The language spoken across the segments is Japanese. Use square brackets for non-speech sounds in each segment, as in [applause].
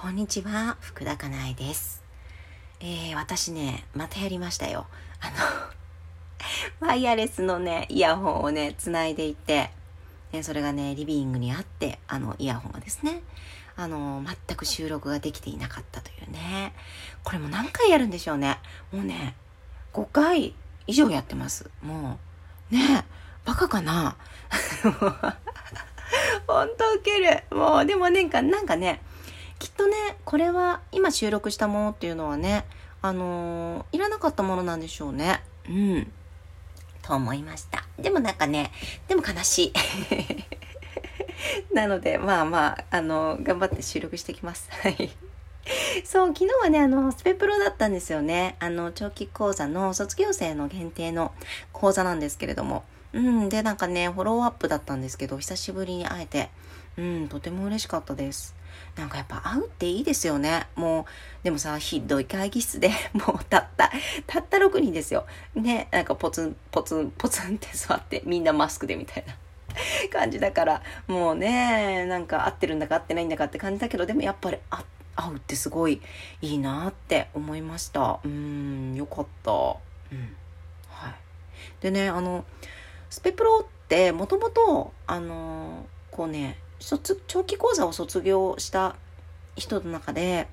こんにちは、福田かなえです。えー、私ね、またやりましたよ。あの、[laughs] ワイヤレスのね、イヤホンをね、つないでいて、でそれがね、リビングにあって、あの、イヤホンがですね、あの、全く収録ができていなかったというね。これも何回やるんでしょうね。もうね、5回以上やってます。もう、ねバカかなほんとウケる。もう、でもなんか、なんかね、きっとね、これは今収録したものっていうのはね、あのーいらなかったものなんでしょうね。うん。と思いました。でもなんかね、でも悲しい。[laughs] なので、まあまあ、あの頑張って収録してきます。[laughs] はい。そう、昨日はね、あの、スペプロだったんですよね。あの、長期講座の卒業生の限定の講座なんですけれども。うん、で、なんかね、フォローアップだったんですけど、久しぶりに会えて、うん、とても嬉しかったです。なんかやっぱ会うっていいですよね。もう、でもさ、ひどい会議室で [laughs] もうたった、たった6人ですよ。ね、なんかポツン、ポツン、ポツンって座って、みんなマスクでみたいな。感じだからもうねなんか合ってるんだか合ってないんだかって感じだけどでもやっぱりあ合うってすごいいいなって思いましたうんよかったうんはいでねあのスペプロってもともとあのこうね卒長期講座を卒業した人の中で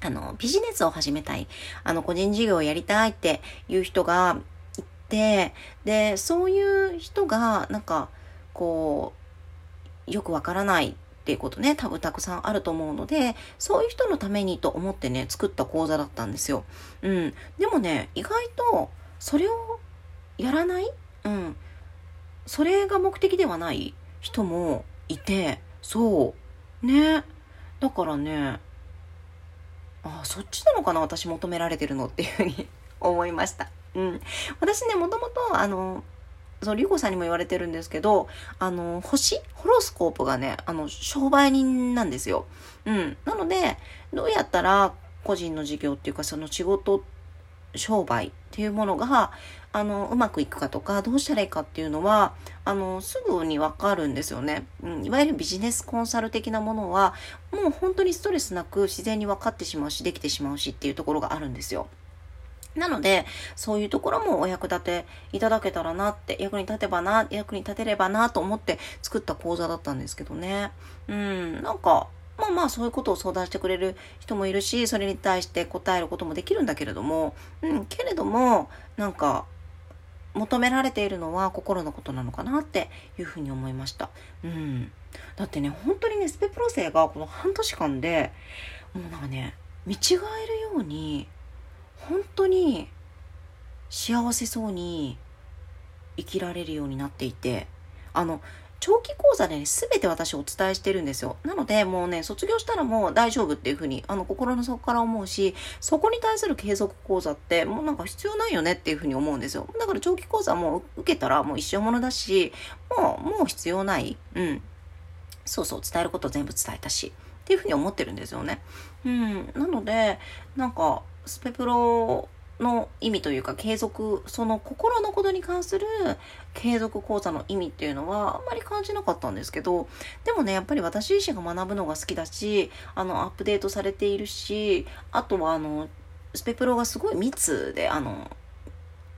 あのビジネスを始めたい。あの個人事業をやりたいっていう人がいてでそういう人がなんかこうよくわからないっていうことね多分たくさんあると思うのでそういう人のためにと思ってね作った講座だったんですよ。うん、でもね意外とそれをやらない、うん、それが目的ではない人もいてそうねだからねあそっちなのかな私求められてるのっていうふうに [laughs] 思いました。うん、私ねもともとあのそう、リコさんにも言われてるんですけど、あの、星？ホロスコープがね、あの、商売人なんですよ。うん。なので、どうやったら個人の事業っていうか、その仕事、商売っていうものが、あの、うまくいくかとか、どうしたらいいかっていうのは、あの、すぐにわかるんですよね。うん。いわゆるビジネスコンサル的なものは、もう本当にストレスなく自然に分かってしまうし、できてしまうしっていうところがあるんですよ。なので、そういうところもお役立ていただけたらなって、役に立てばな、役に立てればなと思って作った講座だったんですけどね。うん、なんか、まあまあそういうことを相談してくれる人もいるし、それに対して答えることもできるんだけれども、うん、けれども、なんか、求められているのは心のことなのかなっていうふうに思いました。うん。だってね、本当にね、スペプロ生がこの半年間で、もうなんかね、見違えるように、本当に幸せそうに生きられるようになっていてあの長期講座でね全て私お伝えしてるんですよ。なのでもうね卒業したらもう大丈夫っていうふうにあの心の底から思うしそこに対する継続講座ってもうなんか必要ないよねっていうふうに思うんですよ。だから長期講座も受けたらもう一生ものだしもうもう必要ない。うん。そうそう伝えること全部伝えたしっていうふうに思ってるんですよね。うん。なのでなんかスペプロの意味というか継続その心のことに関する継続講座の意味っていうのはあんまり感じなかったんですけどでもねやっぱり私自身が学ぶのが好きだしあのアップデートされているしあとはあのスペプロがすごい密であの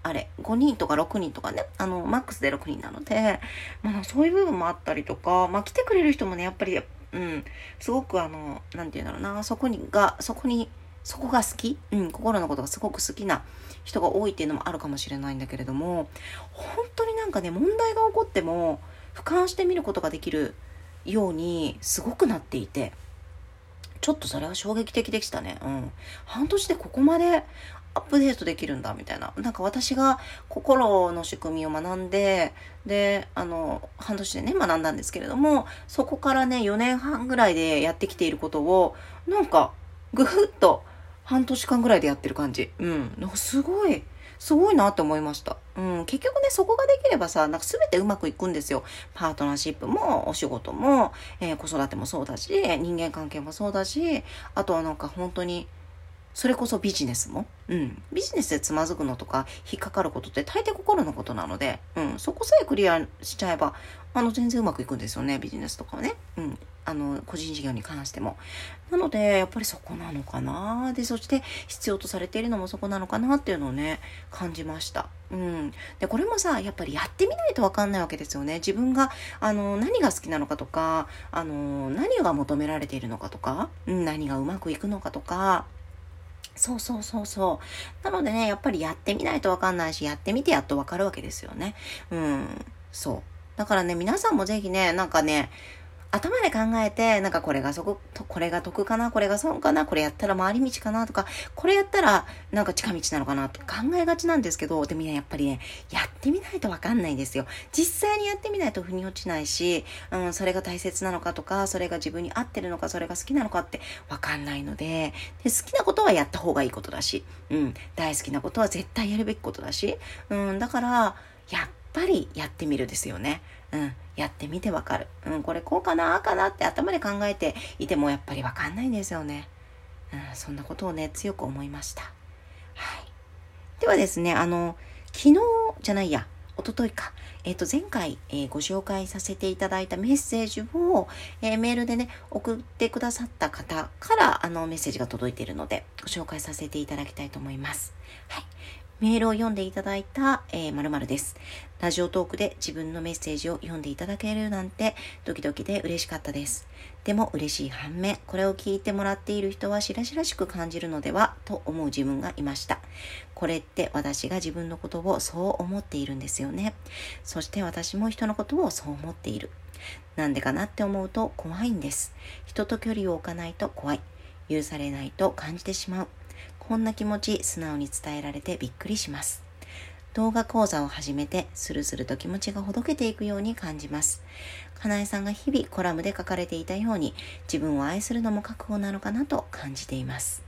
あれ5人とか6人とかねあのマックスで6人なので、まあ、そういう部分もあったりとか、まあ、来てくれる人もねやっぱりうんすごくあのなんて言うんだろうなそこにがそこにそこが好き、うん、心のことがすごく好きな人が多いっていうのもあるかもしれないんだけれども本当になんかね問題が起こっても俯瞰してみることができるようにすごくなっていてちょっとそれは衝撃的でしたね。うん。半年でここまでアップデートできるんだみたいな。なんか私が心の仕組みを学んで、で、あの、半年でね、学んだんですけれども、そこからね、4年半ぐらいでやってきていることを、なんか、ぐふっと半年間ぐらいでやってる感じ。うん。なんかすごい、すごいなって思いました。うん。結局ね、そこができればさ、なんか全てうまくいくんですよ。パートナーシップも、お仕事も、えー子育てもそうだし、人間関係もそうだし、あとはなんか本当に、それこそビジネスも？うん。ビジネスでつまずくのとか引っかかることって大抵心のことなので、うん。そこさえクリアしちゃえば、あの、全然うまくいくんですよね、ビジネスとかはね。うん。あの、個人事業に関しても。なので、やっぱりそこなのかな。で、そして必要とされているのもそこなのかなっていうのをね、感じました。うん。で、これもさ、やっぱりやってみないとわかんないわけですよね。自分が、あの、何が好きなのかとか、あの、何が求められているのかとか、うん、何がうまくいくのかとか、そうそうそうそう。なのでね、やっぱりやってみないとわかんないし、やってみてやっとわかるわけですよね。うん。そう。だからね、皆さんもぜひね、なんかね、頭で考えて、なんかこれがそこ、これが得かな、これが損かな、これやったら回り道かなとか、これやったらなんか近道なのかなって考えがちなんですけど、でも、やっぱりね、やってみないとわかんないですよ。実際にやってみないと腑に落ちないし、うん、それが大切なのかとか、それが自分に合ってるのか、それが好きなのかってわかんないのでで、好きなことはやった方がいいことだし、うん、大好きなことは絶対やるべきことだし、うん、だから、やっぱりやってみるですよね。うん、やってみてわかる。うん、これこうかな、あかなって頭で考えていてもやっぱりわかんないんですよね。うん、そんなことをね、強く思いました。はい。ではですね、あの、昨日じゃないや、おとといか、えっ、ー、と、前回、えー、ご紹介させていただいたメッセージを、えー、メールでね、送ってくださった方から、あの、メッセージが届いているので、ご紹介させていただきたいと思います。はい。メールを読んでいただいた、えー、〇〇です。ラジオトークで自分のメッセージを読んでいただけるなんてドキドキで嬉しかったです。でも嬉しい反面、これを聞いてもらっている人はしらしらしく感じるのではと思う自分がいました。これって私が自分のことをそう思っているんですよね。そして私も人のことをそう思っている。なんでかなって思うと怖いんです。人と距離を置かないと怖い。許されないと感じてしまう。こんな気持ち素直に伝えられてびっくりします。動画講座を始めて、スルスルと気持ちがほどけていくように感じます。かなえさんが日々コラムで書かれていたように、自分を愛するのも覚悟なのかなと感じています。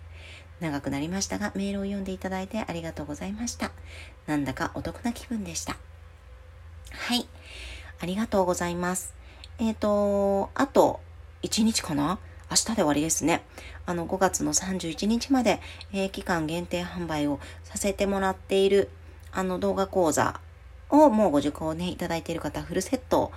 長くなりましたが、メールを読んでいただいてありがとうございました。なんだかお得な気分でした。はい。ありがとうございます。えっ、ー、と、あと1日かな？明日で終わりですね。あの、5月の31日まで、えー、期間限定販売をさせてもらっている、あの、動画講座をもうご受講ね、いただいている方、フルセット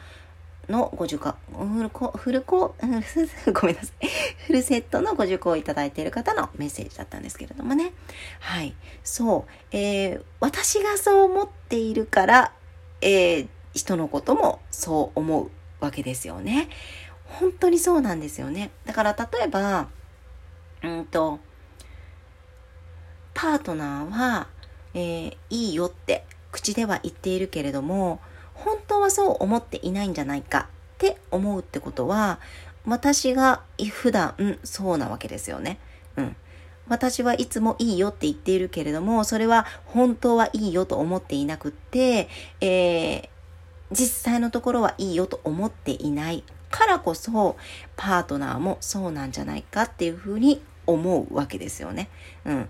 のご受講、フルコ、フルコ、[laughs] ごめんなさい。[laughs] フルセットのご受講いただいている方のメッセージだったんですけれどもね。はい。そう。えー、私がそう思っているから、えー、人のこともそう思うわけですよね。本当にそうなんですよね。だから例えば、うんと、パートナーは、えー、いいよって口では言っているけれども、本当はそう思っていないんじゃないかって思うってことは、私が普段、うん、そうなわけですよね。うん。私はいつもいいよって言っているけれども、それは本当はいいよと思っていなくって、えー、実際のところはいいよと思っていないからこそパートナーもそうなんじゃないかっていうふうに思うわけですよね。うん。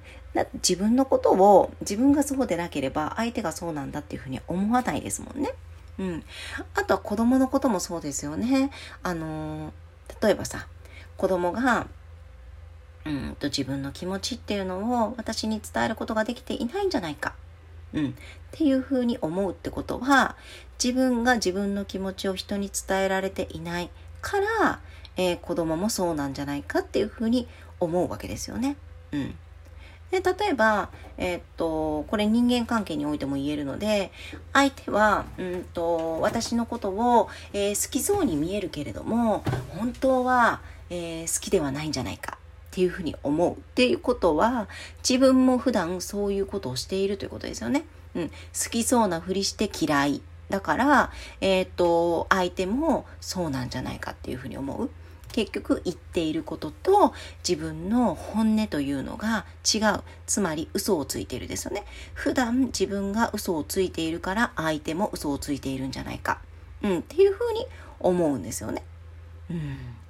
自分のことを自分がそうでなければ相手がそうなんだっていうふうに思わないですもんね。うん。あとは子供のこともそうですよね。あの例えばさ、子供がうんと自分の気持ちっていうのを私に伝えることができていないんじゃないか。うん。っていうふうに思うってことは、自分が自分の気持ちを人に伝えられていないから、えー、子供もそうなんじゃないかっていうふうに思うわけですよね。うん。で、例えば、えー、っと、これ人間関係においても言えるので、相手は、うんと、私のことを、えー、好きそうに見えるけれども、本当は、えー、好きではないんじゃないかっていうふうに思うっていうことは、自分も普段そういうことをしているということですよね。うん。好きそうなふりして嫌い。だから、えっ、ー、と、相手もそうなんじゃないかっていうふうに思う。結局言っていることと自分の本音というのが違う。つまり嘘をついているですよね。普段自分が嘘をついているから相手も嘘をついているんじゃないか。うん、っていうふうに思うんですよね。うん。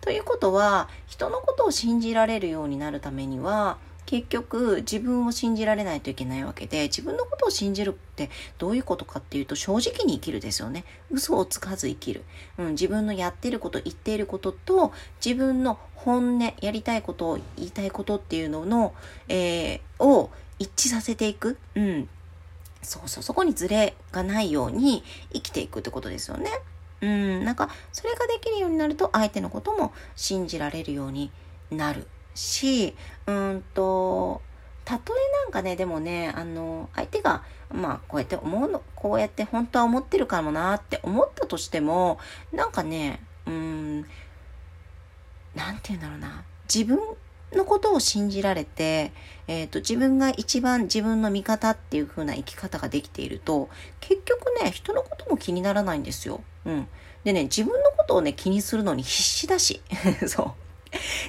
ということは、人のことを信じられるようになるためには、結局自分を信じられないといけないわけで、自分のことを信じるってどういうことかっていうと正直に生きるですよね。嘘をつかず生きる。うん、自分のやってること、言っていることと、自分の本音、やりたいことを言いたいことっていうのの、えー、を一致させていく。うん。そうそう、そこにズレがないように生きていくってことですよね。うん、なんか、それができるようになると、相手のことも信じられるようになるし、うんと、たとえなんかね、でもね、あの、相手が、まあ、こうやって思うの、こうやって本当は思ってるかもなって思ったとしても、なんかね、うん、なんて言うんだろうな、自分のことを信じられて、えっ、ー、と、自分が一番自分の味方っていう風な生き方ができていると、結局ね、人のことも気にならないんですよ。うん。でね、自分のことをね、気にするのに必死だし。[laughs] そう。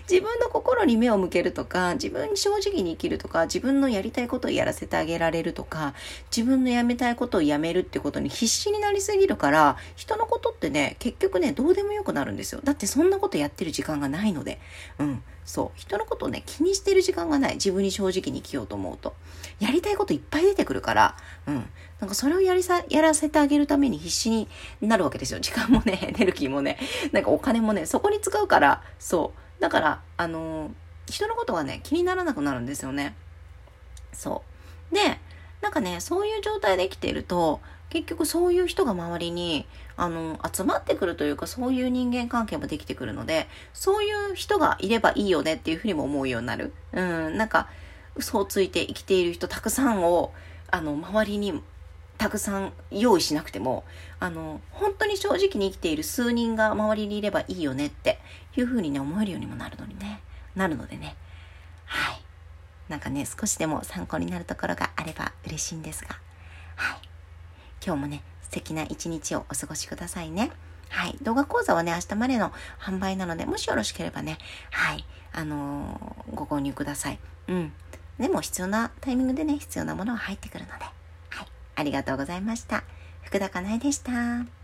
自分の心に目を向けるとか、自分に正直に生きるとか、自分のやりたいことをやらせてあげられるとか、自分のやめたいことをやめるってことに必死になりすぎるから、人のことってね、結局ね、どうでもよくなるんですよ。だってそんなことやってる時間がないので。うん。そう。人のことをね、気にしてる時間がない。自分に正直に生きようと思うと。やりたいこといっぱい出てくるから、うん。なんかそれをやりさ、やらせてあげるために必死になるわけですよ。時間もね、[laughs] エネルギーもね、なんかお金もね、そこに使うから、そう。だから、あのー、人のことがね、気にならなくなるんですよね。そう。で、なんかね、そういう状態で生きていると、結局そういう人が周りに、あの、集まってくるというか、そういう人間関係もできてくるので、そういう人がいればいいよねっていうふうにも思うようになる。うん、なんか、嘘をついて生きている人たくさんを、あの、周りにたくさん用意しなくても、あの、本当に正直に生きている数人が周りにいればいいよねっていうふうにね、思えるようにもなるのにね、なるのでね。はい。なんかね、少しでも参考になるところがあれば嬉しいんですが、はい。今日もね、素敵な一日をお過ごしくださいね。はい。動画講座はね、明日までの販売なので、もしよろしければね、はい。あのー、ご購入ください。うん。でも必要なタイミングでね、必要なものは入ってくるので。はいありがとうございました。福田かなえでした。